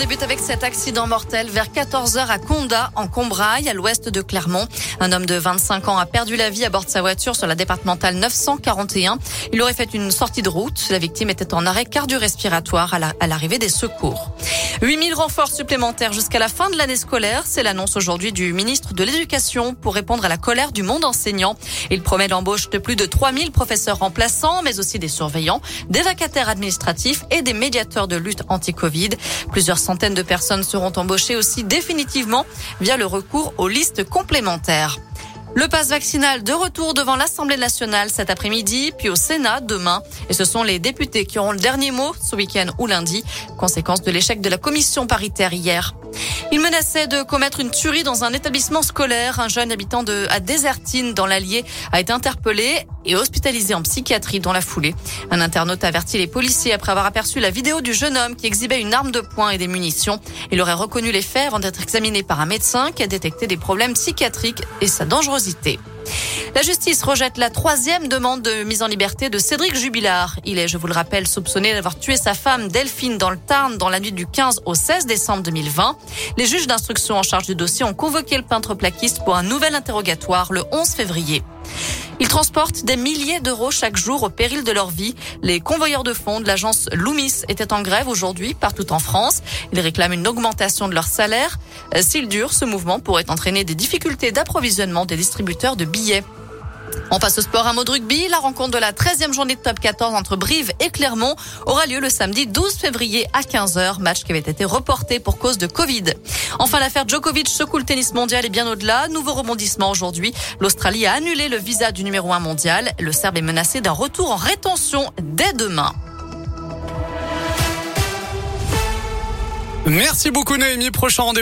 Débute avec cet accident mortel vers 14h à Condat, en Combraille, à l'ouest de Clermont. Un homme de 25 ans a perdu la vie à bord de sa voiture sur la départementale 941. Il aurait fait une sortie de route. La victime était en arrêt cardio-respiratoire à l'arrivée des secours. 8000 renforts supplémentaires jusqu'à la fin de l'année scolaire. C'est l'annonce aujourd'hui du ministre de l'Éducation pour répondre à la colère du monde enseignant. Il promet l'embauche de plus de 3000 professeurs remplaçants, mais aussi des surveillants, des vacataires administratifs et des médiateurs de lutte anti-Covid. Plusieurs Centaines de personnes seront embauchées aussi définitivement via le recours aux listes complémentaires. Le passe vaccinal de retour devant l'Assemblée nationale cet après-midi, puis au Sénat demain. Et ce sont les députés qui auront le dernier mot ce week-end ou lundi, conséquence de l'échec de la commission paritaire hier. Il menaçait de commettre une tuerie dans un établissement scolaire. Un jeune habitant de à Désertine dans l'Allier a été interpellé et hospitalisé en psychiatrie dans la foulée. Un internaute a averti les policiers après avoir aperçu la vidéo du jeune homme qui exhibait une arme de poing et des munitions. Il aurait reconnu les faits avant d'être examiné par un médecin qui a détecté des problèmes psychiatriques et sa dangerosité. La justice rejette la troisième demande de mise en liberté de Cédric Jubilard. Il est, je vous le rappelle, soupçonné d'avoir tué sa femme Delphine dans le Tarn dans la nuit du 15 au 16 décembre 2020. Les juges d'instruction en charge du dossier ont convoqué le peintre plaquiste pour un nouvel interrogatoire le 11 février. Ils transportent des milliers d'euros chaque jour au péril de leur vie. Les convoyeurs de fonds de l'agence Loomis étaient en grève aujourd'hui partout en France. Ils réclament une augmentation de leur salaire. S'il dure, ce mouvement pourrait entraîner des difficultés d'approvisionnement des distributeurs de billets. On passe au sport, un mot de rugby. La rencontre de la 13e journée de top 14 entre Brive et Clermont aura lieu le samedi 12 février à 15h. Match qui avait été reporté pour cause de Covid. Enfin, l'affaire Djokovic secoue le tennis mondial et bien au-delà. Nouveau rebondissement aujourd'hui. L'Australie a annulé le visa du numéro 1 mondial. Le Serbe est menacé d'un retour en rétention dès demain. Merci beaucoup Noémie. Prochain rendez-vous.